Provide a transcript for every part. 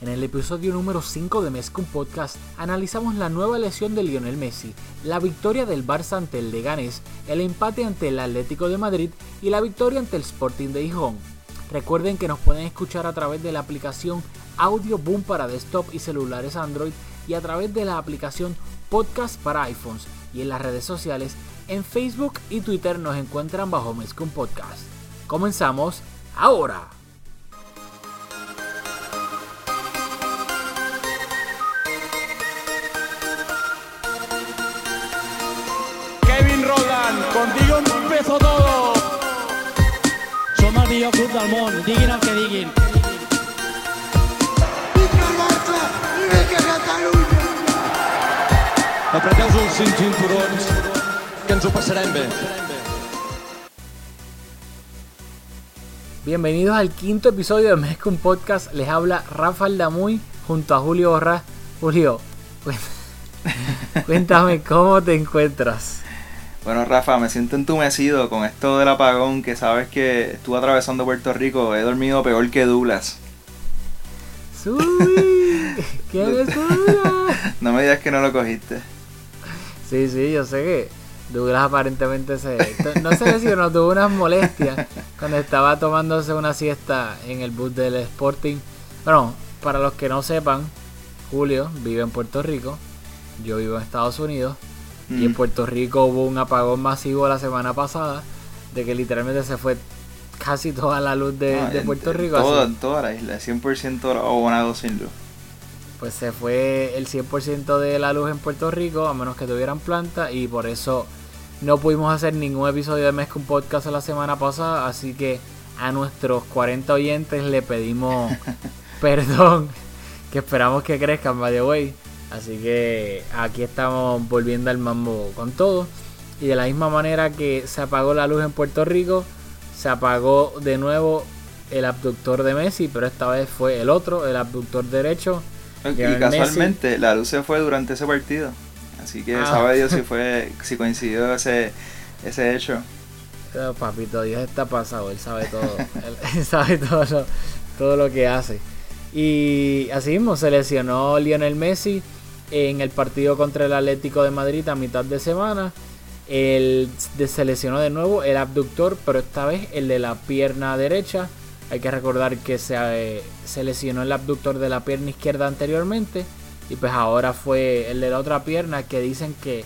En el episodio número 5 de Mezcum Podcast analizamos la nueva lesión de Lionel Messi, la victoria del Barça ante el Leganés, el empate ante el Atlético de Madrid y la victoria ante el Sporting de Gijón. Recuerden que nos pueden escuchar a través de la aplicación Audio Boom para desktop y celulares Android y a través de la aplicación Podcast para iPhones y en las redes sociales en Facebook y Twitter nos encuentran bajo Mezcum Podcast. Comenzamos ahora. Millor club del món, diguin el que diguin. Apreteu els cinc cinturons, que ens ho passarem bé. Bienvenidos al quinto episodio de Mezcum Podcast. Les habla Rafael Damuy junto a Julio Borrás. Julio, cuént- cuéntame cómo te encuentras. Bueno, Rafa, me siento entumecido con esto del apagón que sabes que estuve atravesando Puerto Rico. He dormido peor que Douglas. ¡Qué! No me digas que no lo cogiste. Sí, sí, yo sé que Douglas aparentemente se... No sé si no tuvo unas molestias cuando estaba tomándose una siesta en el bus del Sporting. Bueno, para los que no sepan, Julio vive en Puerto Rico, yo vivo en Estados Unidos. Y en Mm. Puerto Rico hubo un apagón masivo la semana pasada, de que literalmente se fue casi toda la luz de, en- Puerto en Rico. Toda, así, toda la isla, 100% abonado sin luz. pues se fue el 100% de la luz en Puerto Rico, a menos que tuvieran planta, y por eso no pudimos hacer ningún episodio de Mezcum Podcast la semana pasada, así que a nuestros 40 oyentes le pedimos perdón, que esperamos que crezcan, by the way. Así que aquí estamos volviendo al mambo con todo. Y de la misma manera que se apagó la luz en Puerto Rico, se apagó de nuevo el abductor de Messi, pero esta vez fue el otro, el abductor derecho. Y casualmente la luz se fue durante ese partido. Así que Ah. sabe Dios si fue, si coincidió ese, ese hecho. Oh, papito, Dios está pasado, él sabe todo. él, él sabe todo lo, todo lo que hace. Y así mismo se lesionó Lionel Messi en el partido contra el Atlético de Madrid a mitad de semana. De- se lesionó de nuevo el abductor, pero esta vez el de la pierna derecha. Hay que recordar que se, eh, se lesionó el abductor de la pierna izquierda anteriormente. Y pues ahora fue el de la otra pierna que dicen que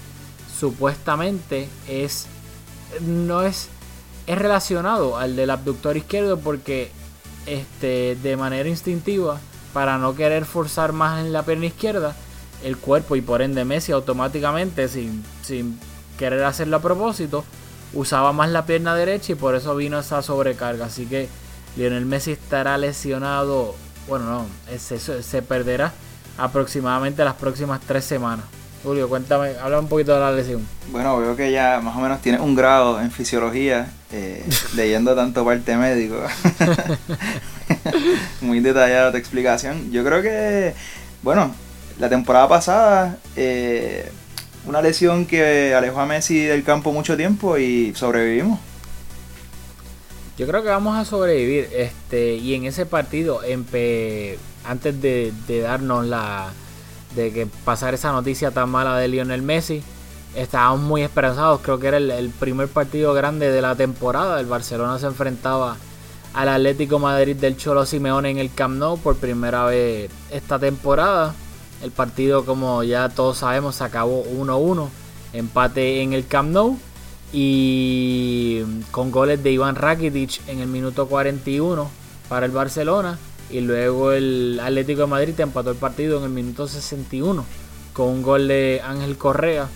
supuestamente es no es es relacionado al del abductor izquierdo porque este de manera instintiva para no querer forzar más en la pierna izquierda el cuerpo y por ende Messi automáticamente sin, sin querer hacerlo a propósito usaba más la pierna derecha y por eso vino esa sobrecarga así que Lionel Messi estará lesionado bueno no se, se perderá aproximadamente las próximas tres semanas Julio cuéntame habla un poquito de la lesión Bueno, veo que ya más o menos tienes un grado en fisiología, eh, leyendo tanto parte médico. Muy detallada tu explicación. Yo creo que, bueno, la temporada pasada, eh, una lesión que alejó a Messi del campo mucho tiempo y sobrevivimos. Yo creo que vamos a sobrevivir. Este, y en ese partido, antes de, de darnos la. de que pasar esa noticia tan mala de Lionel Messi, estábamos muy esperanzados. Creo que era el, el primer partido grande de la temporada. El Barcelona se enfrentaba al Atlético Madrid del Cholo Simeone en el Camp Nou por primera vez esta temporada. El partido, como ya todos sabemos, se acabó 1-1. Empate en el Camp Nou. Y con goles de Iván Rakitic en el minuto 41 para el Barcelona. Y luego el Atlético de Madrid empató el partido en el minuto 61 con un gol de Ángel Correa.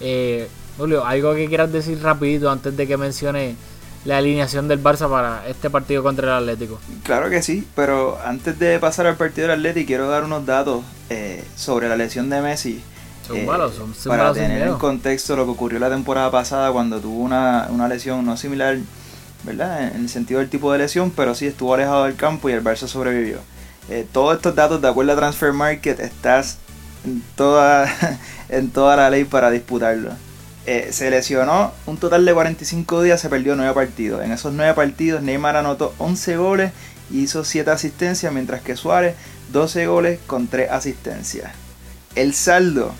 Eh, Julio, algo que quieras decir rapidito antes de que mencione la alineación del Barça para este partido contra el Atlético. Claro que sí, pero antes de pasar al partido del Atleti quiero dar unos datos eh, sobre la lesión de Messi. Son eh, malos, son, son para malos tener en contexto lo que ocurrió la temporada pasada cuando tuvo una, una lesión no similar, ¿verdad? En el sentido del tipo de lesión, pero sí estuvo alejado del campo y el Barça sobrevivió. Eh, todos estos datos, de acuerdo a Transfer Market, estás en toda, en toda la ley para disputarlo. Eh, se lesionó un total de 45 días, se perdió 9 partidos. En esos 9 partidos Neymar anotó 11 goles y hizo 7 asistencias, mientras que Suárez 12 goles con 3 asistencias. El saldo,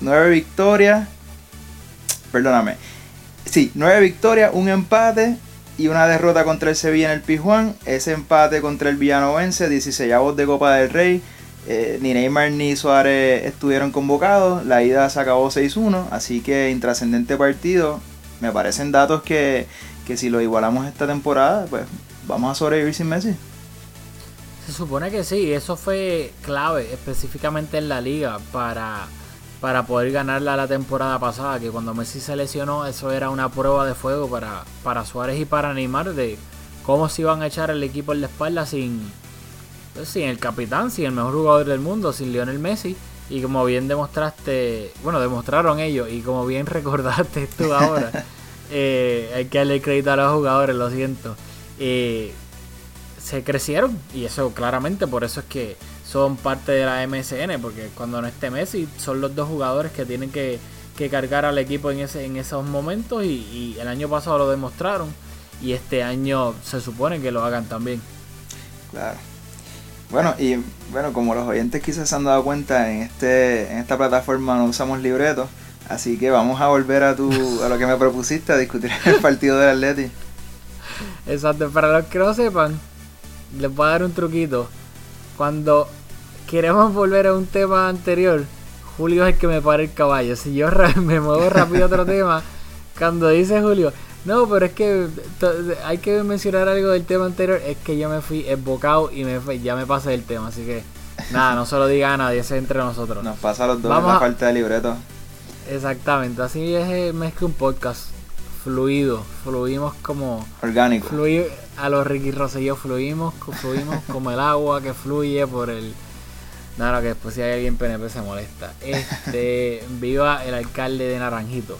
9 victorias, perdóname, sí, 9 victorias, un empate y una derrota contra el Sevilla en el Pizjuán. Ese empate contra el Villanovense, 16 avos de Copa del Rey. Eh, ni Neymar ni Suárez estuvieron convocados. La ida se acabó 6-1, así que intrascendente partido. Me parecen datos que, que si lo igualamos esta temporada, pues vamos a sobrevivir sin Messi. Se supone que sí, eso fue clave específicamente en la liga para, para poder ganarla la temporada pasada, que cuando Messi se lesionó eso era una prueba de fuego para, para Suárez y para Neymar de cómo se iban a echar el equipo en la espalda sin, sin el capitán, sin el mejor jugador del mundo, sin Lionel Messi. Y como bien demostraste, bueno, demostraron ellos, y como bien recordaste tú ahora, eh, hay que darle crédito a los jugadores, lo siento. Eh, se crecieron y eso claramente por eso es que son parte de la MSN porque cuando no esté Messi son los dos jugadores que tienen que, que cargar al equipo en ese en esos momentos y, y el año pasado lo demostraron y este año se supone que lo hagan también Claro. Bueno, y bueno, como los oyentes quizás se han dado cuenta, en este en esta plataforma no usamos libretos, así que vamos a volver a tu a lo que me propusiste, a discutir el partido del Atleti. exacto para los que no sepan les voy a dar un truquito cuando queremos volver a un tema anterior Julio es el que me para el caballo si yo me muevo rápido a otro tema cuando dice Julio no pero es que hay que mencionar algo del tema anterior es que yo me fui embocado y me ya me pasé del tema así que nada no se lo diga a nadie ese es entre nosotros Nos pasa a los dos Vamos la a- falta de libreto. exactamente así es eh, más que un podcast fluido fluimos como Orgánico. Fluir a los Ricky Rosselló fluimos, fluimos como el agua que fluye por el. No, no, que después si hay alguien PNP se molesta. Este, viva el alcalde de Naranjito.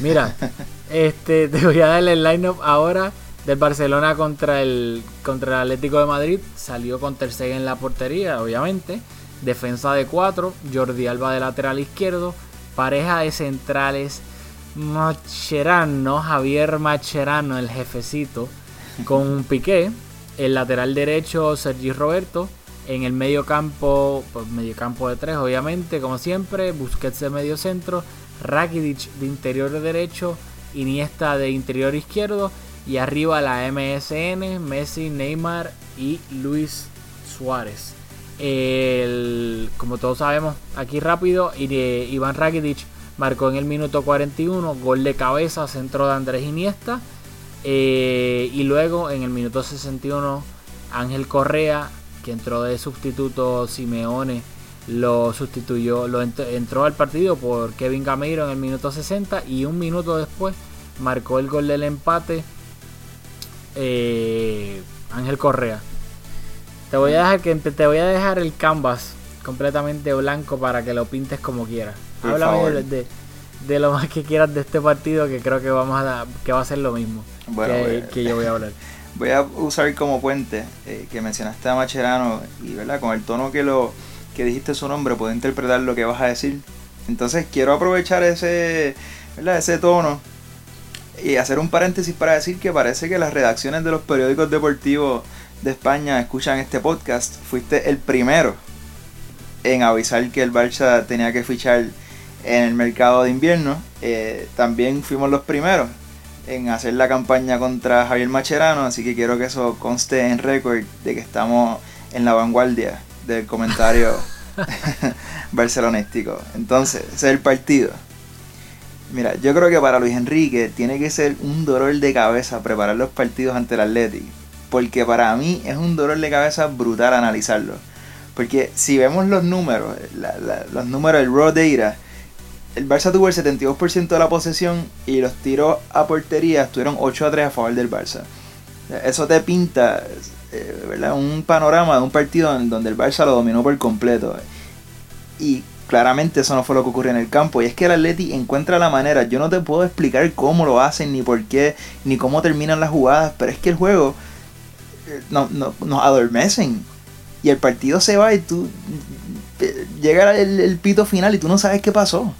Mira, este, te voy a dar el line-up ahora del Barcelona contra el contra el Atlético de Madrid. Salió con Ter Stegen en la portería, obviamente. Defensa de 4, Jordi Alba de lateral izquierdo. Pareja de centrales, Macherano, Javier Macherano, el jefecito, con Piqué. El lateral derecho, Sergi Roberto. En el medio campo, pues medio campo de tres, obviamente, como siempre. Busquets de medio centro. Rakitic de interior derecho. Iniesta de interior izquierdo. Y arriba la MSN, Messi, Neymar y Luis Suárez. Como todos sabemos, aquí rápido, Iván Rakitic marcó en el minuto 41, gol de cabeza, centro de Andrés Iniesta. Eh, y luego en el minuto 61, Ángel Correa, que entró de sustituto Simeone, lo sustituyó, lo ent- entró al partido por Kevin Gameiro en el minuto 60 y un minuto después marcó el gol del empate eh, Ángel Correa. Te voy a dejar que te voy a dejar el canvas completamente blanco para que lo pintes como quieras. Por Háblame favor. de, lo más que quieras de este partido que creo que vamos a que va a ser lo mismo Bueno, que, que yo voy a hablar. Voy a usar como puente eh, que mencionaste a Macherano y verdad con el tono que lo que dijiste su nombre puedo interpretar lo que vas a decir. Entonces quiero aprovechar ese ¿verdad? ese tono y hacer un paréntesis para decir que parece que las redacciones de los periódicos deportivos de España escuchan este podcast. Fuiste el primero en avisar que el Barça tenía que fichar en el mercado de invierno. Eh, también fuimos los primeros en hacer la campaña contra Javier Macherano, así que quiero que eso conste en récord de que estamos en la vanguardia del comentario barcelonístico. Entonces, ese es el partido. Mira, yo creo que para Luis Enrique tiene que ser un dolor de cabeza preparar los partidos ante el Athletic, porque para mí es un dolor de cabeza brutal analizarlo. Porque si vemos los números, los números del raw data, el Barça tuvo el 72% de la posesión y los tiros a portería estuvieron 8 a 3 a favor del Barça. Eso te pinta eh, ¿verdad? un panorama de un partido en donde el Barça lo dominó por completo. Y claramente eso no fue lo que ocurrió en el campo. Y es que el Atleti encuentra la manera. Yo no te puedo explicar cómo lo hacen, ni por qué, ni cómo terminan las jugadas. Pero es que el juego eh, no, no- nos adormecen. Y el partido se va y tú... eh, Llega el, el pito final y tú no sabes qué pasó.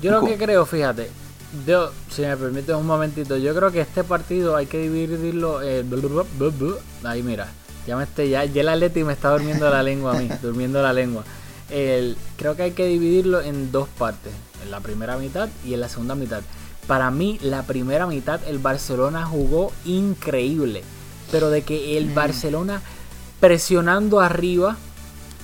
Yo lo que creo, fíjate, yo, si me permites un momentito, yo creo que este partido hay que dividirlo. eh, ahí mira, ya me esté, ya, ya el Atleti me está durmiendo la lengua a mí, durmiendo la lengua. El- creo que hay que dividirlo en dos partes, en la primera mitad y en la segunda mitad. Para mí, la primera mitad el Barcelona jugó increíble, pero de que el Barcelona presionando arriba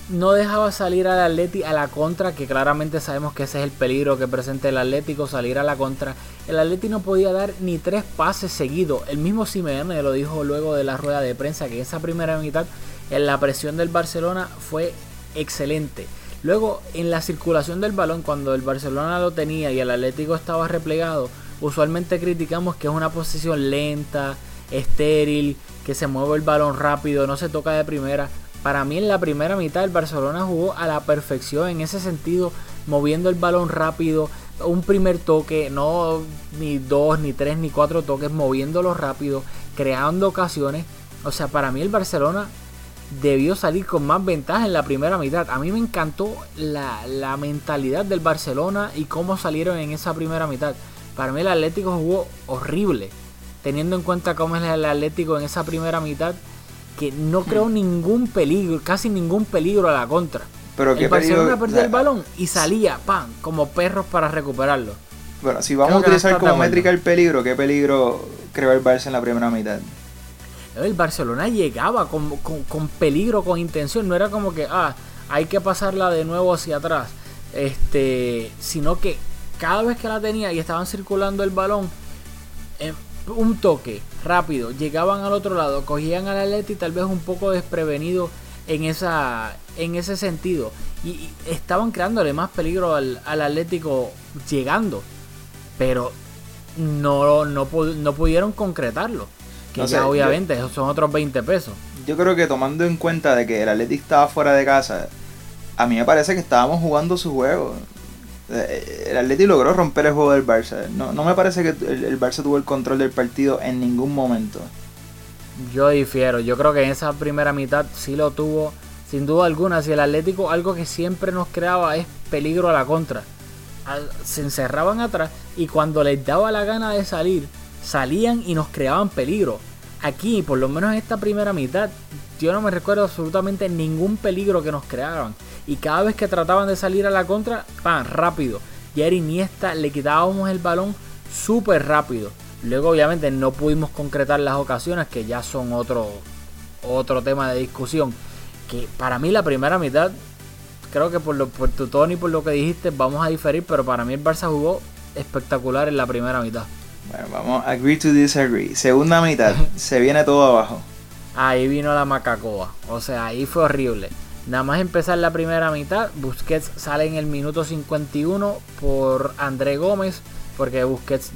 no dejaba salir al Atleti a la contra, que claramente sabemos que ese es el peligro que presenta el Atlético, salir a la contra. El Atleti no podía dar ni tres pases seguidos. El mismo Simeone lo dijo luego de la rueda de prensa, que esa primera mitad en la presión del Barcelona fue excelente. Luego, en la circulación del balón, cuando el Barcelona lo tenía y el Atlético estaba replegado, usualmente criticamos que es una posición lenta, estéril, que se mueve el balón rápido, no se toca de primera. Para mí en la primera mitad el Barcelona jugó a la perfección en ese sentido, moviendo el balón rápido, un primer toque, no ni dos, ni tres, ni cuatro toques, moviéndolo rápido, creando ocasiones. O sea, para mí el Barcelona debió salir con más ventaja en la primera mitad. A mí me encantó la, la mentalidad del Barcelona y cómo salieron en esa primera mitad. Para mí el Atlético jugó horrible, teniendo en cuenta cómo es el Atlético en esa primera mitad, que no creó ningún peligro, casi ningún peligro a la contra. Pero el Barcelona o sea, el balón y salía, ¡pam!, como perros para recuperarlo. Bueno, si vamos Creo a utilizar como métrica el peligro, ¿qué peligro creó el Barça en la primera mitad? El Barcelona llegaba con, con- peligro, con intención. No era como que, ah, hay que pasarla de nuevo hacia atrás. Este, sino que cada vez que la tenía y estaban circulando el balón, eh, un toque rápido, llegaban al otro lado, cogían al Atleti tal vez un poco desprevenido en esa en ese sentido y, y estaban creándole más peligro al, al Atlético llegando, pero no, no, no pudieron concretarlo. Que ya yo- obviamente esos son otros 20 pesos. Yo creo que tomando en cuenta de que el Athletic estaba fuera de casa, a mí me parece que estábamos jugando su juego. Eh, El Athletic logró romper el juego del Barça. No, no me parece que el, el Barça tuvo el control del partido en ningún momento. Yo difiero, yo creo que en esa primera mitad sí lo tuvo, sin duda alguna. Si el Atlético algo que siempre nos creaba es peligro a la contra. Se encerraban atrás y cuando les daba la gana de salir, salían y nos creaban peligro. Aquí, por lo menos en esta primera mitad, yo no me recuerdo absolutamente ningún peligro que nos creaban. Y cada vez que trataban de salir a la contra, ¡pam! rápido. Y a Iniesta le quitábamos el balón súper rápido. Luego, obviamente, no pudimos concretar las ocasiones, que ya son otro, otro tema de discusión. Que para mí, la primera mitad, creo que por, lo, por tu tono y por lo que dijiste, vamos a diferir. Pero para mí, el Barça jugó espectacular en la primera mitad. Bueno, vamos agree to disagree. Segunda mitad, se viene todo abajo. Ahí vino la macacoa. O sea, ahí fue horrible. Nada más empezar la primera mitad, Busquets sale en el minuto 51 por André Gómez, porque Busquets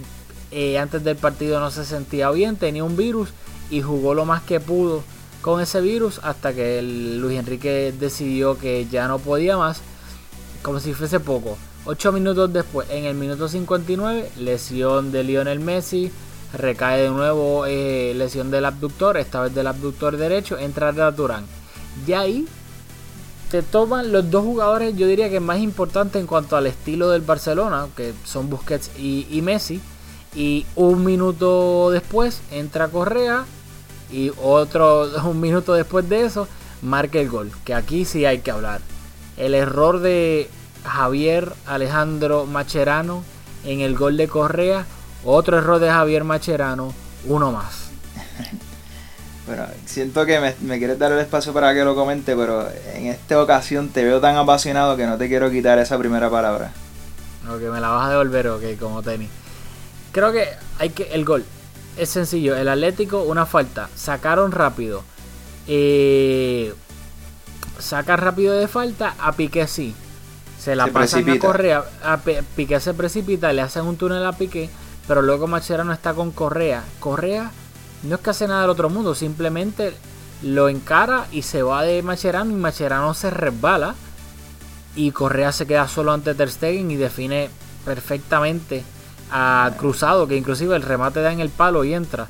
eh, antes del partido no se sentía bien, tenía un virus y jugó lo más que pudo con ese virus hasta que el Luis Enrique decidió que ya no podía más, como si fuese poco. 8 minutos después, en el minuto 59, lesión de Lionel Messi, recae de nuevo eh, lesión del abductor, esta vez del abductor derecho, entra Arda Turán. Y ahí te toman los dos jugadores, yo diría que más importantes en cuanto al estilo del Barcelona, que son Busquets y, y Messi. Y un minuto después entra Correa y otro un minuto después de eso marca el gol. Que aquí sí hay que hablar. El error de Javier Alejandro Macherano en el gol de Correa. Otro error de Javier Macherano. Uno más. Bueno, siento que me, me quieres dar el espacio para que lo comente, pero en esta ocasión te veo tan apasionado que no te quiero quitar esa primera palabra. Ok, me la vas a devolver, ok, como tenis. Creo que hay que. El gol. Es sencillo. El Atlético, una falta. Sacaron rápido. Eh, saca rápido de falta. A Piqué sí. Se la Se pasan a precipita. Correa, a Piqué se precipita, le hacen un túnel a Piqué, pero luego Macherano está con Correa. Correa no es que hace nada del otro mundo, simplemente lo encara y se va de Macherano y Macherano se resbala y Correa se queda solo ante Ter Stegen y define perfectamente a Cruzado, que inclusive el remate da en el palo y entra.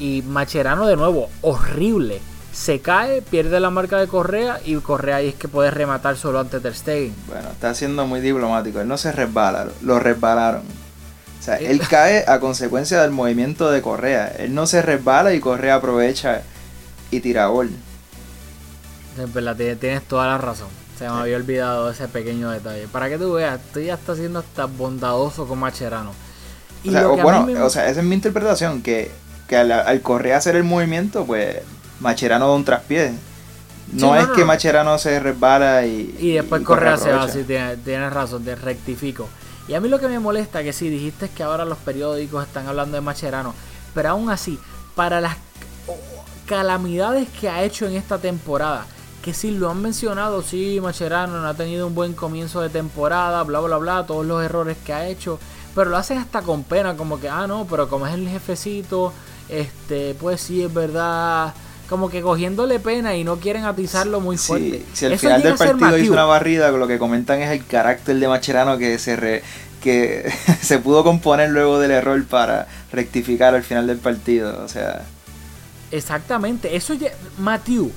Y Macherano de nuevo, horrible. Se cae, pierde la marca de Correa y Correa ahí es que puede rematar solo ante Ter Stegen. Bueno, está siendo muy diplomático. Él no se resbala, lo resbalaron. O sea, él cae a consecuencia del movimiento de Correa. Él no se resbala y Correa aprovecha y tira gol. Es verdad, tienes- toda la razón. Se me había olvidado ese pequeño detalle. Para que tú veas, tú ya estás siendo hasta bondadoso con Macherano. Y O sea, o bueno, me- o sea, esa es mi interpretación, que, que al, al Correa hacer el movimiento, pues Macherano da un traspié. No es no, que no. Macherano se resbala y... Y después y se va, aprovecha. sí, tienes, tienes razón, te rectifico. Y a mí lo que me molesta que sí, dijiste que ahora los periódicos están hablando de Macherano, pero aún así, para las calamidades que ha hecho en esta temporada, que sí lo han mencionado, sí, Macherano no ha tenido un buen comienzo de temporada, bla, bla, bla, todos los errores que ha hecho, pero lo hacen hasta con pena, como que, ah, no, pero como es el jefecito, este, pues sí, es verdad. Como que cogiéndole pena y no quieren atizarlo muy Sí, fuerte. si al Eso final del partido hizo una barrida, lo que comentan es el carácter de Macherano que se re- que se pudo componer luego del error para rectificar al final del partido. O sea, Exactamente, eso ya, Matthew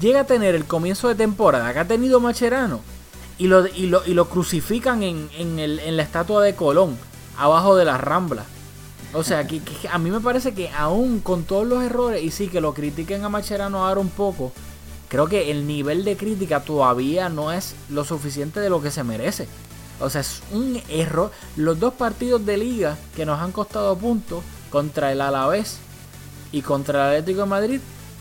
llega a tener el comienzo de temporada que ha tenido Macherano y lo, y lo, y lo crucifican en, en, el- en la estatua de Colón, abajo de la Rambla. O sea, que, que a mí me parece que aún con todos los errores, y sí que lo critiquen a Macherano ahora un poco, creo que el nivel de crítica todavía no es lo suficiente de lo que se merece. O sea, es un error. Los dos partidos de liga que nos han costado puntos contra el Alavés y contra el Atlético de Madrid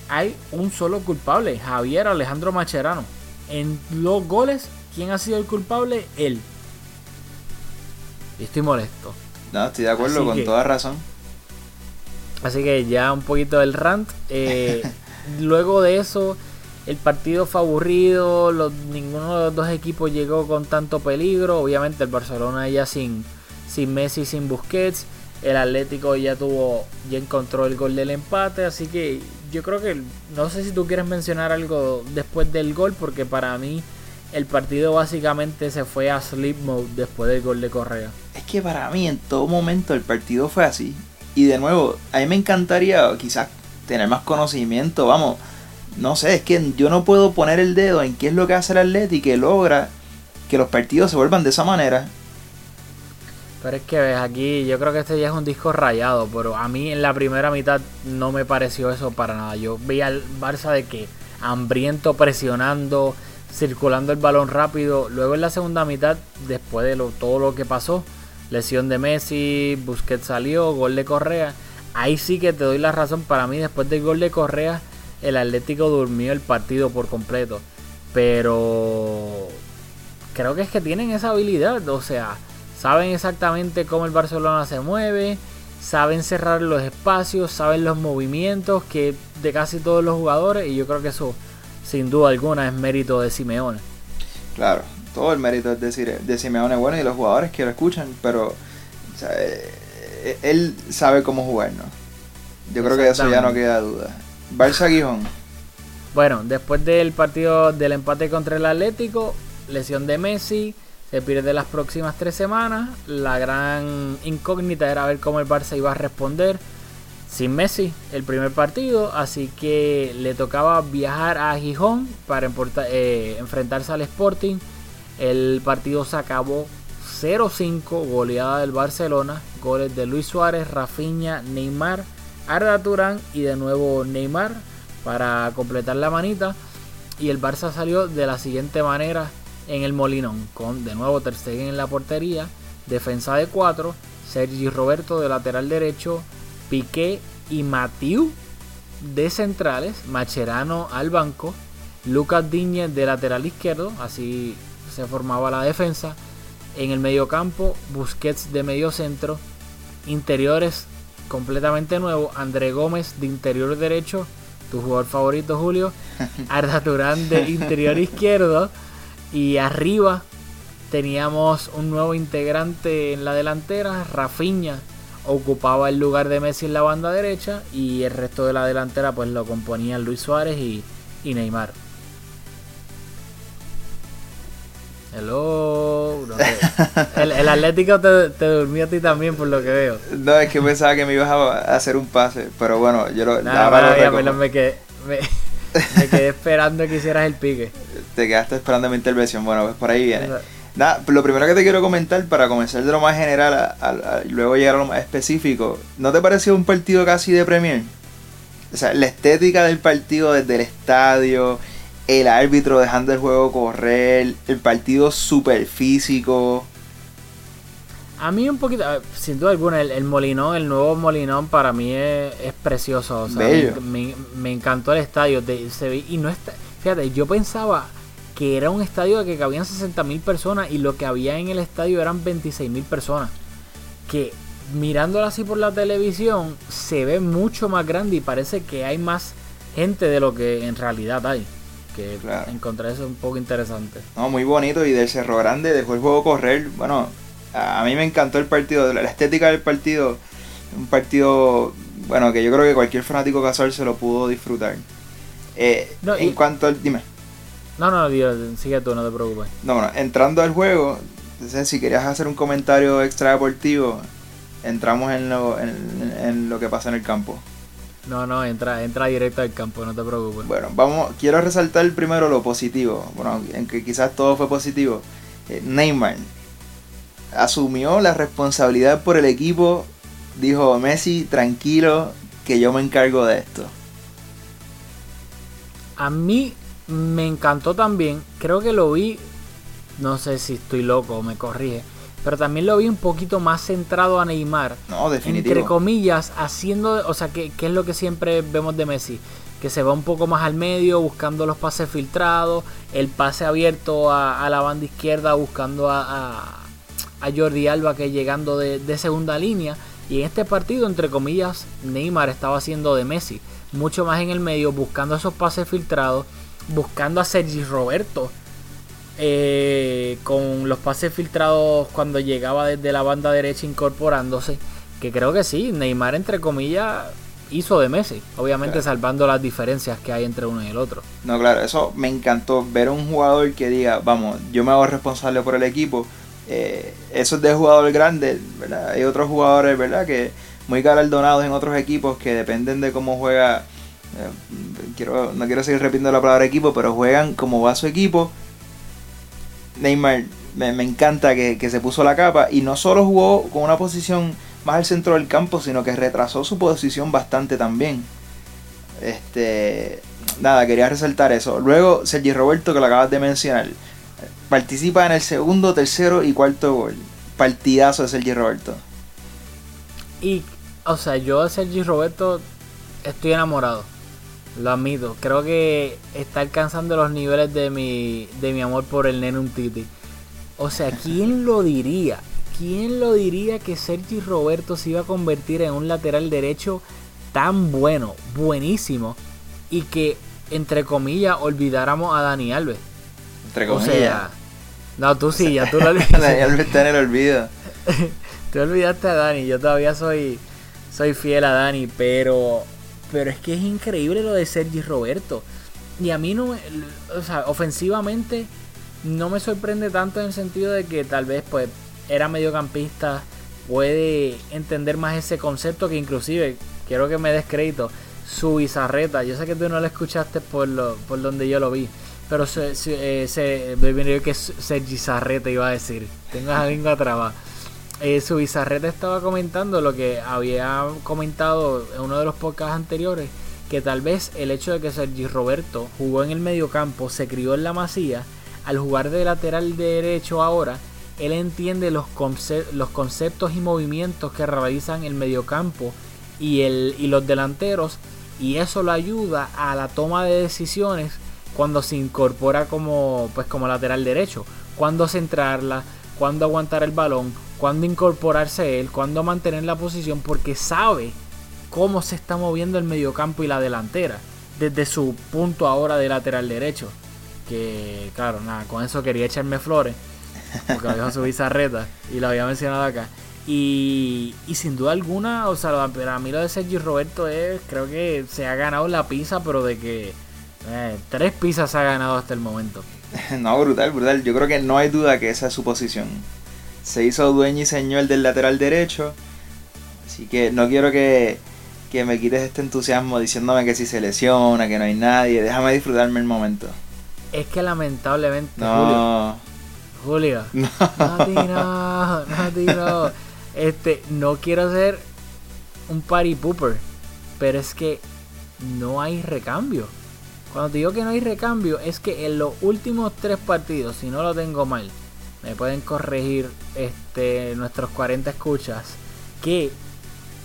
hay un solo culpable, Javier Alejandro Macherano. En los goles, ¿quién ha sido el culpable? Él. Y estoy molesto. No, estoy de acuerdo Así con que- toda razón. Así que ya un poquito del rant. Eh, luego de eso, el partido fue aburrido. los- ninguno de los dos equipos llegó con tanto peligro. Obviamente el Barcelona ya sin, sin Messi, sin Busquets. El Atlético ya tuvo, ya encontró el gol del empate. Así que yo creo que, no sé si tú quieres mencionar algo después del gol. Porque para mí el partido básicamente se fue a sleep mode después del gol de Correa. Que para mí en todo momento el partido fue así. Y de nuevo, a mí me encantaría quizás tener más conocimiento, vamos. No sé, es que yo no puedo poner el dedo en qué es lo que hace el Atleti que logra que los partidos se vuelvan de esa manera. Pero es que ves aquí, yo creo que este ya es un disco rayado, pero a mí en la primera mitad no me pareció eso para nada. Yo veía al Barça de que hambriento, presionando, circulando el balón rápido. Luego en la segunda mitad, después de lo- todo lo que pasó, lesión de Messi, Busquets salió, gol de Correa. Ahí sí que te doy la razón. Para mí, después del gol de Correa, el Atlético durmió el partido por completo. Pero creo que es que tienen esa habilidad. O sea, saben exactamente cómo el Barcelona se mueve, saben cerrar los espacios, saben los movimientos que de casi todos los jugadores. Y yo creo que eso, sin duda alguna, es mérito de Simeone. Claro, todo el mérito es decir de Simeone bueno y los jugadores que lo escuchan, pero o sea, eh, él sabe cómo jugar, ¿no? Yo creo que de eso ya no queda duda. Barça Gijón. Bueno, después del partido del empate contra el Atlético, lesión de Messi, se pierde las próximas tres semanas. La gran incógnita era ver cómo el Barça iba a responder sin Messi el primer partido, así que le tocaba viajar a Gijón para eh, enfrentarse al Sporting. El partido se acabó 0-5, goleada del Barcelona, goles de Luis Suárez, Rafinha, Neymar, Arda Turán y de nuevo Neymar para completar la manita. Y el Barça salió de la siguiente manera en el Molinón, con de nuevo Ter Stegen en la portería, defensa de 4, Sergi Roberto de lateral derecho, Piqué y Matiu de centrales, Macherano al banco, Lucas Diñez de lateral izquierdo, así se formaba la defensa. En el medio campo, Busquets de medio centro, interiores completamente nuevo, André Gómez de interior derecho, tu jugador favorito Julio, Arda Turán de interior izquierdo. Y arriba teníamos un nuevo integrante en la delantera, Rafinha. Ocupaba el lugar de Messi en la banda derecha y el resto de la delantera pues lo componían Luis Suárez y, y Neymar. Hello. no sé. el, el Atlético te, te durmió a ti también por lo que veo. No, es que pensaba que me ibas a hacer un pase, pero bueno, yo lo, Nada, lo maravilla, perdón, me quedé, me, me quedé esperando que hicieras el pique. Te quedaste esperando mi intervención. Bueno, pues por ahí viene. Nada, lo primero que te quiero comentar para comenzar de lo más general a, a- a- y luego llegar a lo más específico. ¿No te pareció un partido casi de Premier? O sea, la estética del partido desde el estadio, el árbitro dejando el juego correr, el partido súper físico. A mí un poquito, ver, sin duda alguna, el, el Molinón, el nuevo Molinón para mí es, es precioso. O sea, Bello. me, me- me encantó el estadio. de- se ve- y no está, fíjate, yo pensaba que era un estadio de que cabían 60.000 personas y lo que había en el estadio eran 26.000 personas. Que mirándolo así por la televisión se ve mucho más grande y parece que hay más gente de lo que en realidad hay. Que Claro. encontré eso un poco interesante. No, muy bonito y del Cerro Grande dejó el juego correr. Bueno, a mí me encantó el partido, la estética del partido. Un partido, bueno, que yo creo que cualquier fanático casual se lo pudo disfrutar. Eh, No, en y- cuanto al. Dime. No, no, Dios, sigue tú, no te preocupes. No, bueno, entrando al juego, entonces, si querías hacer un comentario extra deportivo, entramos en lo, en, en lo que pasa en el campo. No, no, entra, entra directo al campo, no te preocupes. Bueno, vamos, quiero resaltar primero lo positivo. Bueno, en que quizás todo fue positivo. Eh, Neymar asumió la responsabilidad por el equipo. Dijo Messi, tranquilo, que yo me encargo de esto. A mí me encantó también, creo que lo vi, no sé si estoy loco o me corrige, pero también lo vi un poquito más centrado a Neymar. No, definitivo. Entre comillas, haciendo, o sea, que, que es lo que siempre vemos de Messi, que se va un poco más al medio buscando los pases filtrados, el pase abierto a, a la banda izquierda buscando a, a- a Jordi Alba que llegando de, de segunda línea. Y en este partido, entre comillas, Neymar estaba haciendo de Messi, mucho más en el medio, buscando esos pases filtrados, buscando a Sergi Roberto. Eh, con los pases filtrados cuando llegaba desde la banda derecha incorporándose que creo que sí, Neymar entre comillas hizo de Messi, obviamente Claro. salvando las diferencias que hay entre uno y el otro. No, claro, eso me encantó. Ver a un jugador que diga, vamos, yo me hago responsable por el equipo. Eh, eso es de jugador grande, ¿verdad? Hay otros jugadores, ¿verdad? Que muy galardonados en otros equipos que dependen de cómo juega. eh, quiero, no quiero seguir repitiendo la palabra equipo, pero juegan como va su equipo. Neymar, me, encanta que, que se puso la capa y no solo jugó con una posición más al centro del campo, sino que retrasó su posición bastante también. Este, nada, quería resaltar eso. Luego, Sergi Roberto, que lo acabas de mencionar, participa en el segundo, tercero y cuarto gol. Partidazo de Sergi Roberto. Y, o sea, yo de Sergi Roberto estoy enamorado. Lo admito. Creo que está alcanzando los niveles de mi, de mi amor por el Nene Titi. O sea, ¿quién lo diría? ¿Quién lo diría que Sergi Roberto se iba a convertir en un lateral derecho tan bueno, buenísimo, y que, entre comillas, olvidáramos a Dani Alves? Entre O comillas. sea, no, tú sí, ya tú lo Daniel Alves está en el olvido. Te olvidaste a Dani, yo todavía soy soy fiel a Dani, pero pero es que es increíble lo de Sergi Roberto. Y a mí no me, o sea, ofensivamente no me sorprende tanto en el sentido de que tal vez pues era mediocampista, puede entender más ese concepto que inclusive quiero que me des crédito, su bizarreta, yo sé que tú no lo escuchaste por lo por donde yo lo vi. Pero se, se, eh, se- que Sergi Zarreta iba a decir. Tengo esa lengua trabada eh, su bizarreta estaba comentando lo que había comentado en uno de los podcasts anteriores, que tal vez el hecho de que Sergi Roberto jugó en el mediocampo, se crió en la masía, al jugar de lateral derecho ahora, él entiende los, los conceptos y movimientos que realizan el mediocampo y, el, y los delanteros, y eso lo ayuda a la toma de decisiones cuando se incorpora como, pues, como lateral derecho, cuándo centrarla, cuándo aguantar el balón, cuándo incorporarse él, cuándo mantener la posición, porque sabe cómo se está moviendo el mediocampo y la delantera desde su punto ahora de lateral derecho. Que claro, nada, con eso quería echarme flores. porque lo dijo su bizarreta y lo había mencionado acá. Y, sin duda alguna, o sea, para mí lo de Sergio Roberto es, creo que se ha ganado la pizza, pero de que eh, tres pizzas se ha ganado hasta el momento. No, brutal, brutal. Yo creo que no hay duda que esa es su posición. Se hizo dueño y señor del lateral derecho. Así que no quiero que, que me quites este entusiasmo diciéndome que si se lesiona, que no hay nadie. Déjame disfrutarme el momento. Es que lamentablemente, Julio, No. Julio, No. no, tiro, no, tiro. Este, no quiero ser un party pooper, pero es que no hay recambio. Cuando te digo que no hay recambio, es que en los últimos tres partidos, si no lo tengo mal, me pueden corregir este, nuestros 40 escuchas, que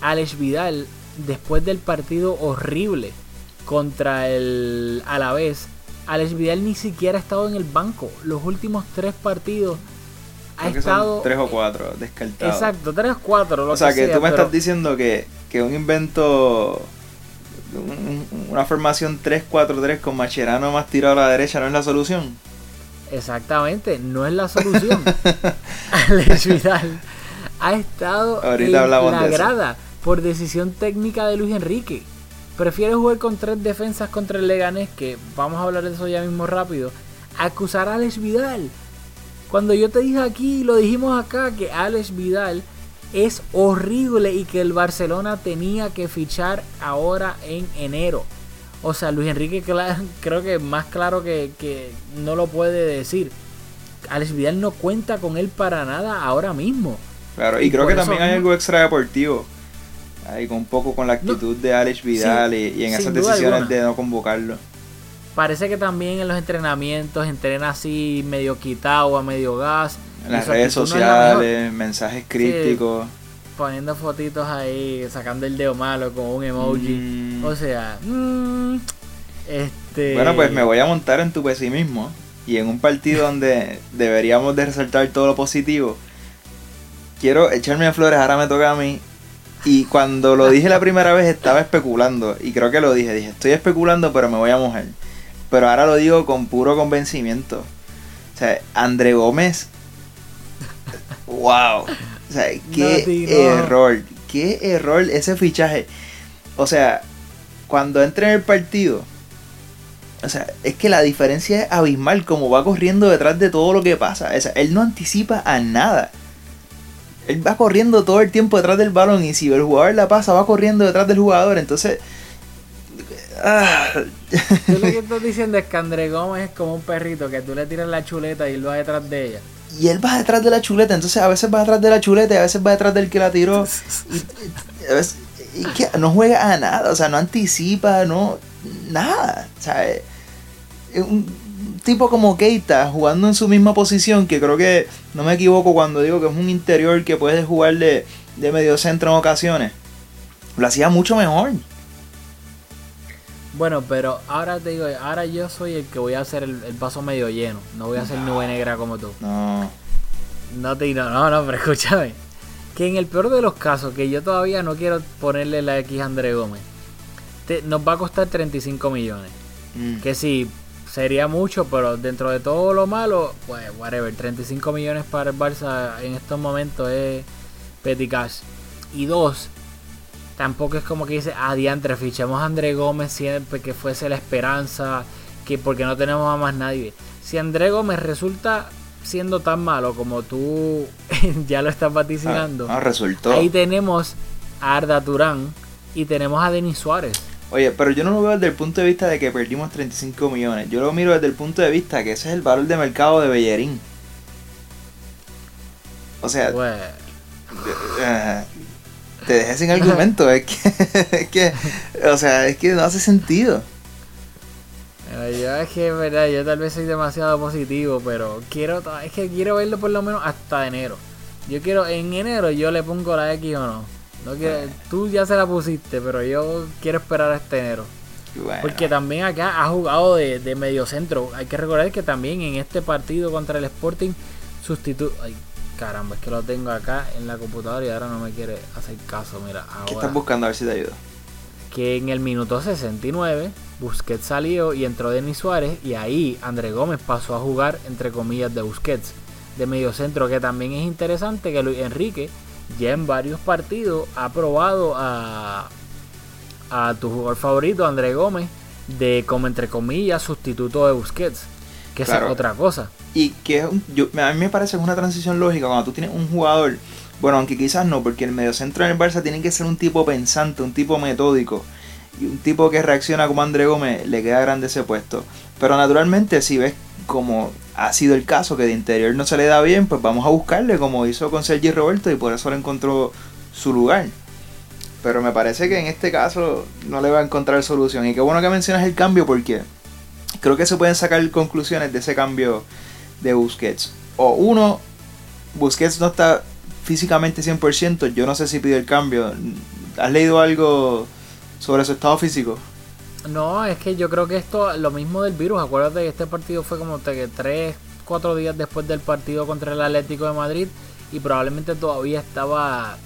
Alex Vidal, después del partido horrible contra el Alavés, Alex Vidal ni siquiera ha estado en el banco. Los últimos tres partidos ha Creo que son estado. tres o cuatro descartados. Exacto, tres o cuatro. Lo O sea, que sea, tú me pero- estás diciendo que, que un invento, un- un- una formación 3-4-3 con Macherano más tirado a la derecha no es la solución. Exactamente, no es la solución. Alex Vidal ha estado Ahorita en de por decisión técnica de Luis Enrique. Prefiere jugar con tres defensas contra el Leganés, que vamos a hablar de eso ya mismo rápido, acusar a Alex Vidal. Cuando yo te dije aquí, lo dijimos acá, que Alex Vidal es horrible y que el Barcelona tenía que fichar ahora en enero. O sea, Luis Enrique creo que más claro que, que no lo puede decir. Alex Vidal no cuenta con él para nada ahora mismo. Claro, y, Y creo que también hay algo extra deportivo. Ahí con un poco con la actitud de Alex Vidal y, y en esas decisiones alguna. de no convocarlo. Parece que también en los entrenamientos entrena así medio quitado, a medio gas. En las redes no sociales, mensajes crípticos. Poniendo fotitos ahí, sacando el dedo malo con un emoji. Mm. O sea, mm, este... Bueno, pues me voy a montar en tu pesimismo. Y en un partido donde deberíamos de resaltar todo lo positivo, quiero echarme a flores, ahora me toca a mí. Y cuando lo dije la primera vez estaba especulando. Y creo que lo dije, dije, estoy especulando pero me voy a mojar. Pero ahora lo digo con puro convencimiento. O sea, André Gómez. ¡Wow! O sea, qué no. error. Qué error ese fichaje. O sea, cuando entre en el partido, o sea, es que la diferencia es abismal como va corriendo detrás de todo lo que pasa. O sea, él no anticipa a nada. Él va corriendo todo el tiempo detrás del balón y si el jugador la pasa, va corriendo detrás del jugador. Entonces... ah, Tú lo que estás diciendo es que André Gómez es como un perrito que tú le tiras la chuleta y él va detrás de ella. Y él va detrás de la chuleta. Entonces a veces va detrás de la chuleta y a veces va detrás del que la tiró. Y, y a veces- y que no juega a nada. O sea, no anticipa, no... Nada. O sea, es es un tipo como Keita jugando en su misma posición, que creo que no me equivoco cuando digo que es un interior que puede jugar de, de medio centro en ocasiones. Lo hacía mucho mejor. Bueno, pero ahora te digo, ahora yo soy el que voy a hacer el, el vaso medio lleno. No voy a hacer nube negra como tú. No. No te no, no, no, pero escúchame. Que en el peor de los casos, que yo todavía no quiero ponerle la X a André Gómez, te- nos va a costar 35 millones. Mm. Que sí, sería mucho, pero dentro de todo lo malo, pues whatever. 35 millones para el Barça en estos momentos es petty cash. Y dos, tampoco es como que dice, ah, diantre, fichemos a André Gómez siempre que fuese la esperanza, que porque no tenemos a más nadie. Si André Gómez resulta siendo tan malo como tú ya lo estás vaticinando, Ah, no, resultó. ahí tenemos a Arda Turán y tenemos a Denis Suárez. Oye, pero yo no lo veo desde el punto de vista de que perdimos 35 millones. Yo lo miro desde el punto de vista que ese es el valor de mercado de Bellerín. O sea, te dejé sin argumento. es, que, es que, o sea, es que no hace sentido. Yo es que, verdad, yo tal vez soy demasiado positivo, pero quiero, es que quiero verlo por lo menos hasta enero. Yo quiero, en enero yo le pongo la X o no. no quiero, tú ya se la pusiste, pero yo quiero esperar hasta enero. Bueno, Porque también acá ha jugado de, de medio centro. Hay que recordar que también en este partido contra el Sporting sustituye... Caramba, es que lo tengo acá en la computadora y ahora no me quiere hacer caso. Mira, ¿Qué ahora estás buscando? A ver si te ayudo. que en el minuto 69 Busquets salió y entró Denis Suárez y ahí André Gómez pasó a jugar entre comillas de Busquets. de mediocentro, que también es interesante que Luis Enrique ya en varios partidos ha probado a, a tu jugador favorito, André Gómez, de como entre comillas sustituto de Busquets, que Claro. es otra cosa. Y que es un- yo, a mí me parece que es una transición lógica cuando tú tienes un jugador, bueno, aunque quizás no, porque el mediocentro en el Barça tiene que ser un tipo pensante, un tipo metódico, y un tipo que reacciona como André Gómez, le queda grande ese puesto. Pero naturalmente, si ves como ha sido el caso, que de interior no se le da bien, pues vamos a buscarle, como hizo con Sergi Roberto, y por eso le encontró su lugar. Pero me parece que en este caso no le va a encontrar solución. Y qué bueno que mencionas el cambio, porque creo que se pueden sacar conclusiones de ese cambio de Busquets. O uno, Busquets no está físicamente 100%, yo no sé si pidió el cambio. ¿Has leído algo sobre su estado físico? No, es que yo creo que esto, lo mismo del virus, acuérdate que este partido fue como 3, 4 días después del partido contra el Atlético de Madrid y probablemente todavía estaba,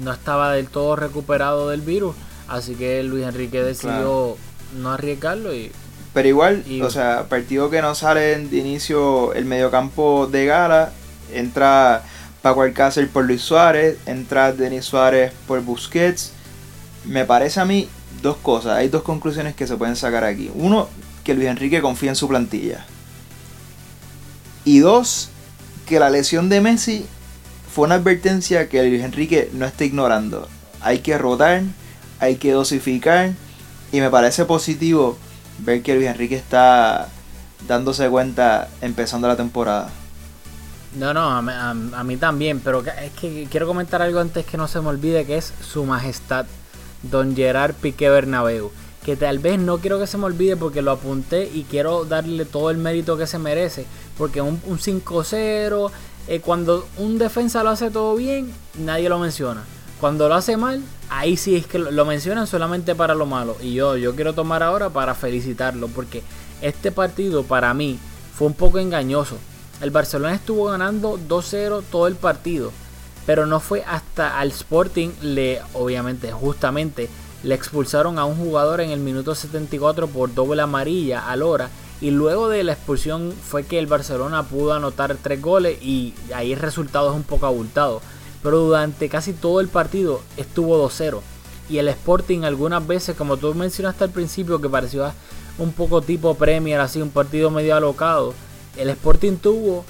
no estaba del todo recuperado del virus, así que Luis Enrique decidió no arriesgarlo y Pero igual, Y- o sea, partido que no sale de inicio el mediocampo de Gala, entra Paco Alcácer por Luis Suárez, entra Denis Suárez por Busquets. Me parece a mí dos cosas, hay dos conclusiones que se pueden sacar aquí. Uno, que Luis Enrique confía en su plantilla. Y dos, que la lesión de Messi fue una advertencia que Luis Enrique no está ignorando. Hay que rotar, hay que dosificar. Y me parece positivo ver que Luis Enrique está dándose cuenta empezando la temporada. No, no, a, a- mí también, pero es que quiero comentar algo antes que no se me olvide, que es su majestad, don Gerard Piqué Bernabeu. Que tal vez no quiero que se me olvide porque lo apunté y quiero darle todo el mérito que se merece. Porque un, un 5-0, eh, cuando un defensa lo hace todo bien, nadie lo menciona. Cuando lo hace mal, ahí sí es que lo, mencionan solamente para lo malo. Y yo, yo quiero tomar ahora para felicitarlo porque este partido para mí fue un poco engañoso. El Barcelona estuvo ganando 2-0 todo el partido, pero no fue hasta al Sporting le obviamente justamente le expulsaron a un jugador en el minuto 74 por doble amarilla a Lora y luego de la expulsión fue que el Barcelona pudo anotar tres goles y ahí el resultado es un poco abultado, pero durante casi todo el partido estuvo 2-0 y el Sporting algunas veces como tú mencionaste al principio que pareció un poco tipo Premier así un partido medio alocado el Sporting tuvo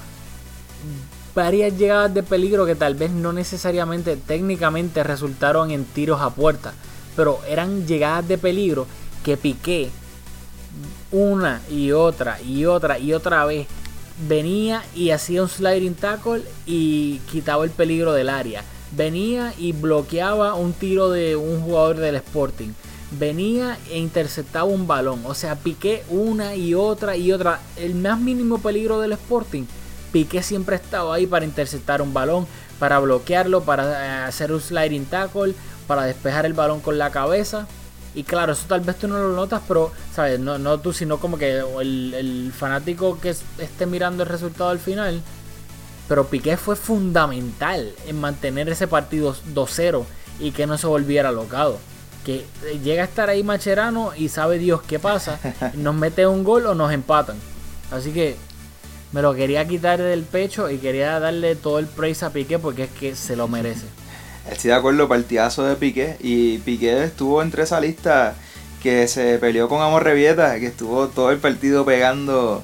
varias llegadas de peligro que tal vez no necesariamente técnicamente resultaron en tiros a puerta, pero eran llegadas de peligro que Piqué una y otra y otra y otra vez venía y hacía un sliding tackle y quitaba el peligro del área. Venía y bloqueaba un tiro de un jugador del Sporting. Venía e interceptaba un balón. O sea, Piqué una y otra y otra. El más mínimo peligro del Sporting. Piqué siempre estaba ahí para interceptar un balón, para bloquearlo, para eh, hacer un sliding tackle, para despejar el balón con la cabeza. Y claro, eso tal vez tú no lo notas, pero, ¿sabes? No, no tú, sino como que el, el fanático que es- esté mirando el resultado al final. Pero Piqué fue fundamental en mantener ese partido 2-0 y que no se volviera locado. Que llega a estar ahí Macherano y sabe Dios qué pasa. Nos mete un gol o nos empatan. Así que me lo quería quitar del pecho y quería darle todo el praise a Piqué porque es que se lo merece. Estoy de acuerdo, partidazo de Piqué. Y Piqué estuvo entre esa lista que se peleó con Amor Revieta, que estuvo todo el partido pegando.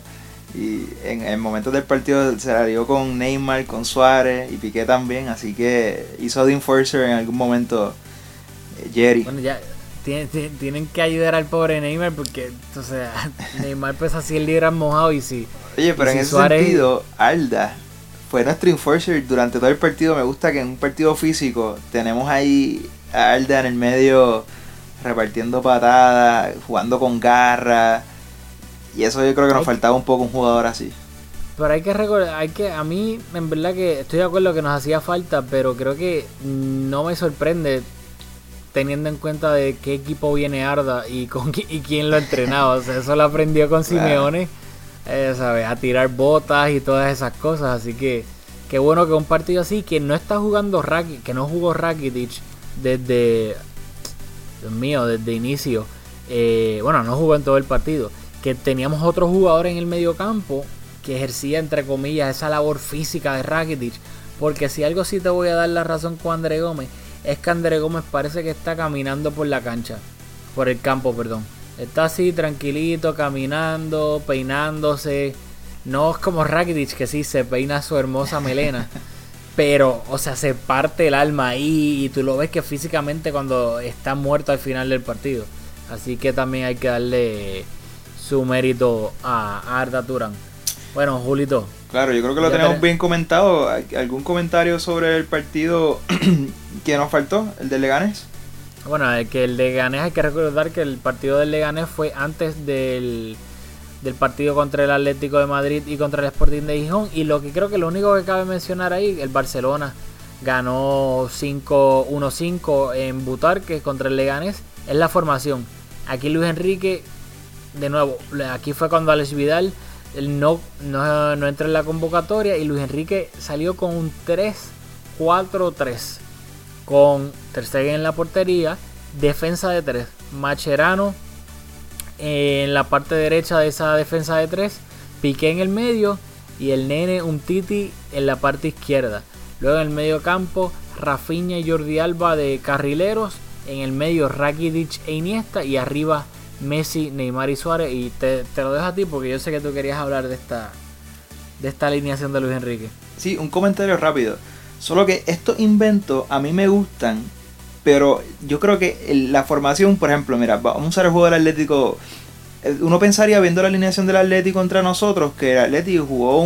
Y en, en momentos del partido se la dio con Neymar, con Suárez y Piqué también. Así que hizo de enforcer en algún momento eh, Jerry. Bueno, ya tienen, que ayudar al pobre Neymar porque, o sea, Neymar pesa 100 libras mojado y si Oye, pero en si ese Suárez- sentido, Alda fue nuestro enforcer durante todo el partido. Me gusta que en un partido físico tenemos ahí a Alda en el medio repartiendo patadas, jugando con garra. Y eso yo creo que nos faltaba un poco un jugador así. Pero hay que recordar, hay que, a mí en verdad que estoy de acuerdo que nos hacía falta, pero creo que no me sorprende teniendo en cuenta de qué equipo viene Arda y con y quién lo entrenaba. O sea, eso lo aprendió con Claro. Eh, ¿sabes? A tirar botas y todas esas cosas. Así que qué bueno que un partido así que no está jugando Rakitic, que no jugó Rakitic desde, Dios mío, desde inicio. eh, bueno, no jugó en todo el partido. Que teníamos otro jugador en el medio campo que ejercía entre comillas esa labor física de Rakitic. Porque si algo sí te voy a dar la razón con André Gómez, es que André Gómez parece que está caminando por la cancha, por el campo, perdón. Está así tranquilito, caminando, peinándose. No es como Rakitic que sí se peina su hermosa melena. Pero, o sea, se parte el alma ahí y tú lo ves que físicamente cuando está muerto al final del partido. Así que también hay que darle su mérito a, Arda Turán. Bueno, Julito, Claro, yo creo que lo tenemos te- bien comentado. ¿Al- ¿Algún comentario sobre el partido que nos faltó? ¿El de Leganés? Bueno, el que el Leganés hay que recordar que el partido del Leganés fue antes del, del partido contra el Atlético de Madrid y contra el Sporting de Gijón. Y lo que creo que lo único que cabe mencionar ahí, el Barcelona ganó 5-1-5 en Butarque contra el Leganés, es la formación. Aquí Luis Enrique, de nuevo, aquí fue cuando Alex Vidal no, no, no entró en la convocatoria y Luis Enrique salió con un 3-4-3 con Ter en la portería, defensa de 3, Macherano en la parte derecha de esa defensa de 3, Piqué en el medio y el nene un Titi en la parte izquierda. Luego en el medio campo, Rafinha y Jordi Alba de carrileros, en el medio Rakitic e Iniesta y arriba Messi, Neymar y Suárez y te, te lo dejo a ti porque yo sé que tú querías hablar de esta de esta alineación de Luis Enrique. Sí, un comentario rápido. Solo que estos inventos a mí me gustan, pero yo creo que la formación, por ejemplo, mira, vamos a usar el juego del Atlético. eh, Uno pensaría viendo la alineación del Atlético contra nosotros que el Atlético jugó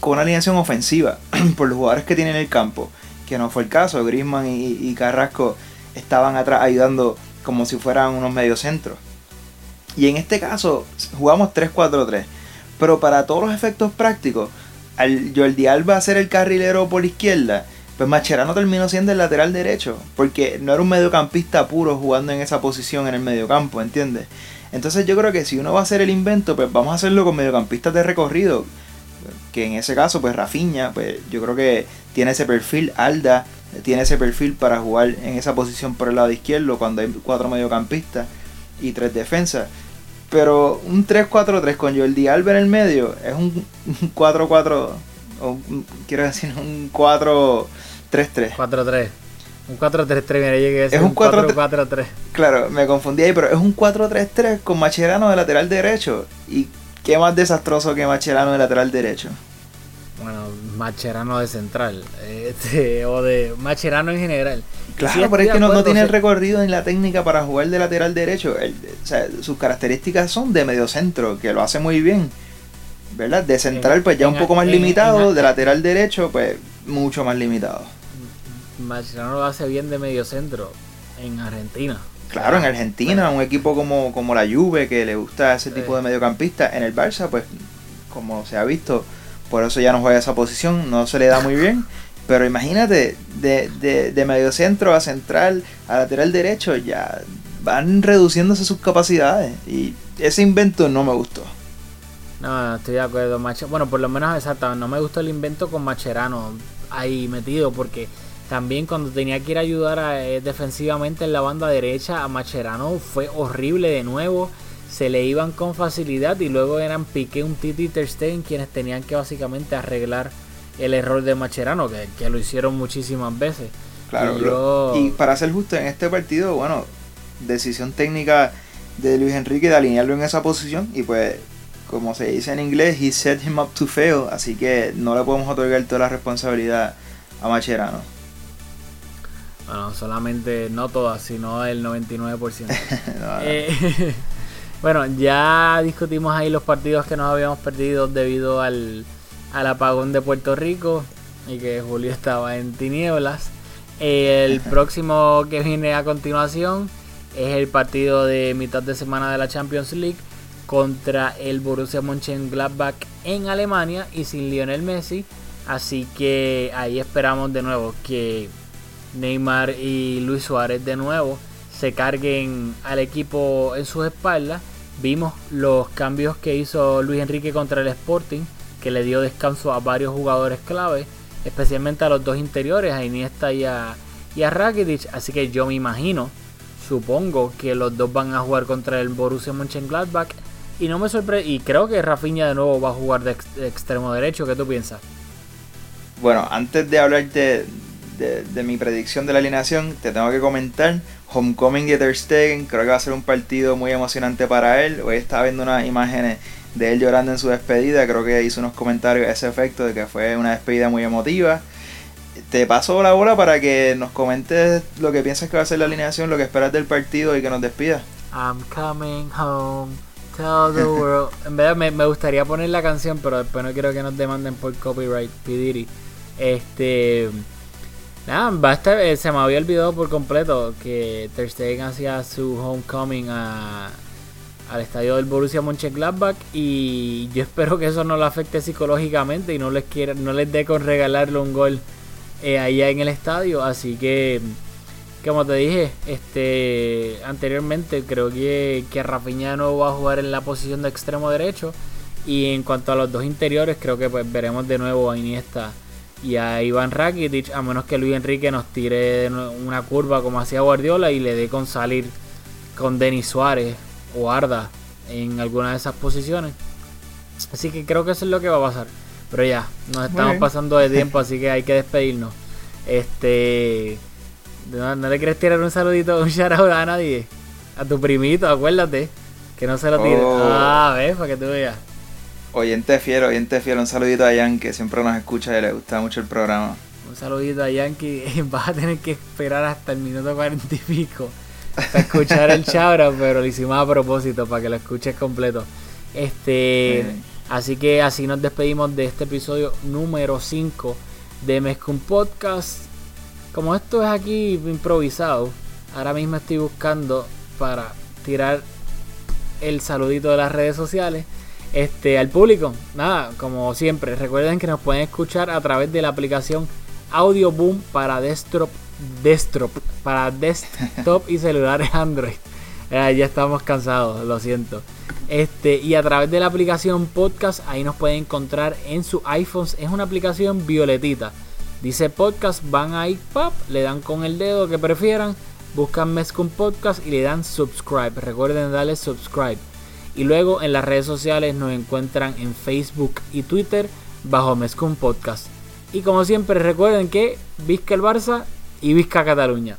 con una alineación ofensiva por los jugadores que tiene en el campo, que no fue el caso. Griezmann y, y Carrasco estaban atrás ayudando como si fueran unos mediocentros. Y en este caso jugamos 3-4-3. Pero para todos los efectos prácticos, al Jordi Alba ser el carrilero por izquierda, pues Macherano terminó siendo el lateral derecho. Porque no era un mediocampista puro jugando en esa posición en el mediocampo, ¿entiendes? Entonces yo creo que si uno va a hacer el invento, pues vamos a hacerlo con mediocampistas de recorrido. Que en ese caso, pues Rafinha, pues yo creo que tiene ese perfil. Alda tiene ese perfil para jugar en esa posición por el lado izquierdo cuando hay cuatro mediocampistas y tres defensas. Pero un 3-4-3 con Jordi Alba en el medio es un un 4-4, o quiero decir un 4-3-3. 4-3. Un 4-3-3, mira, llegué a decir Es un un 4-4-3. Claro, me confundí ahí, pero es un 4-3-3 con Macherano de lateral derecho. ¿Y qué más desastroso que Macherano de lateral derecho? Bueno, Macherano de central. Este, o de Macherano en general. Claro, Sí, pero es que no, tiene el recorrido ni la técnica para jugar de lateral derecho. El- o sea, sus características son de mediocentro, que lo hace muy bien. ¿Verdad? De central, pues ya un poco más en- limitado. en- de lateral derecho, pues mucho más limitado. Macherano lo hace bien de medio centro en Argentina. Claro, en Argentina, un equipo como, como la Juve, que le gusta ese tipo de mediocampista. En el Barça, pues, como se ha visto, por eso ya no juega esa posición, no se le da muy bien. Pero imagínate, de, de, de mediocentro a central, a lateral derecho, ya van reduciéndose sus capacidades. Y ese invento no me gustó. No, estoy de acuerdo. Mache- bueno, por lo menos exacto. No me gustó el invento con Macherano ahí metido porque también cuando tenía que ir a ayudar a, eh, defensivamente en la banda derecha a Macherano fue horrible de nuevo. Se le iban con facilidad y luego eran Piqué, un Titi y Ter Stegen quienes tenían que básicamente arreglar el error de Macherano, que, que lo hicieron muchísimas veces. Claro, Y yo- y para ser justo, en este partido, bueno, decisión técnica de Luis Enrique de alinearlo en esa posición y pues, como se dice en inglés, he set him up to fail, así que no le podemos otorgar toda la responsabilidad a Macherano. Bueno, solamente no todas, sino el 99%. No, no. Eh, bueno, ya discutimos ahí los partidos que nos habíamos perdido debido al, al apagón de Puerto Rico y que Julio estaba en tinieblas. El próximo que viene a continuación es el partido de mitad de semana de la Champions League contra el Borussia Mönchengladbach en Alemania y sin Lionel Messi. Así que ahí esperamos de nuevo que Neymar y Luis Suárez de nuevo se carguen al equipo en sus espaldas. Vimos los cambios que hizo Luis Enrique contra el Sporting, que le dio descanso a varios jugadores clave, especialmente a los dos interiores, a Iniesta y a, y a Rakitic. Así que yo me imagino, supongo que los dos van a jugar contra el Borussia Mönchengladbach Y no me sorprende. Y creo que Rafinha de nuevo va a jugar de, de extremo derecho. ¿Qué tú piensas? Bueno, antes de hablar de, de- de mi predicción de la alineación, te tengo que comentar. Homecoming de Ter Stegen, creo que va a ser un partido muy emocionante para él. Hoy estaba viendo unas imágenes de él llorando en su despedida. Creo que hizo unos comentarios a ese efecto de que fue una despedida muy emotiva. Te paso la bola para que nos comentes lo que piensas que va a ser la alineación, lo que esperas del partido y que nos despidas. I'm coming home. Tell the world. En verdad me, me gustaría poner la canción, pero después no quiero que nos demanden por copyright. Pidiri. Este. Nada, va a estar- eh, se me había olvidado por completo que Ter Stegen hacía su homecoming a- al estadio del Borussia Mönchengladbach y yo espero que eso no lo afecte psicológicamente y no les quiera, no les dé con regalarle un gol eh, allá en el estadio, así que como te dije, este anteriormente creo que, que Rafinha no va a jugar en la posición de extremo derecho. Y en cuanto a los dos interiores creo que pues veremos de nuevo a Iniesta y a Iván Rakitic a menos que Luis Enrique nos tire una curva como hacía Guardiola y le dé con salir con Denis Suárez o Arda en alguna de esas posiciones. Así que creo que eso es lo que va a pasar. Pero ya nos estamos pasando de tiempo así que hay que despedirnos. Este no, no le quieres tirar un saludito un shout out a nadie. A tu primito acuérdate que no se lo tires Oh. ah ves para que tú veas. Oyente fiel, oyente fiel, un saludito a Jan que siempre nos escucha y le gusta mucho el programa. Un saludito a Yankee. Vas a tener que esperar hasta el minuto cuarenta y pico para escuchar el chabra, pero lo hicimos a propósito para que lo escuches completo. Este, así que así nos despedimos de este episodio número 5 de Mezcum Podcast. Como esto es aquí improvisado, ahora mismo estoy buscando para tirar el saludito de las redes sociales. Este, al público, nada, como siempre, recuerden que nos pueden escuchar a través de la aplicación Audio Boom para desktop, desktop, para desktop y celulares Android. Eh, ya estamos cansados, lo siento. Este, y a través de la aplicación Podcast, ahí nos pueden encontrar en su iPhones. Es una aplicación violetita. Dice podcast, van ahí, pop, le dan con el dedo que prefieran, buscan Mezcum Podcast y le dan subscribe. Recuerden darle subscribe. Y luego en las redes sociales nos encuentran en Facebook y Twitter bajo Mezcum Podcast. Y como siempre recuerden que Vizca el Barça y Vizca Cataluña.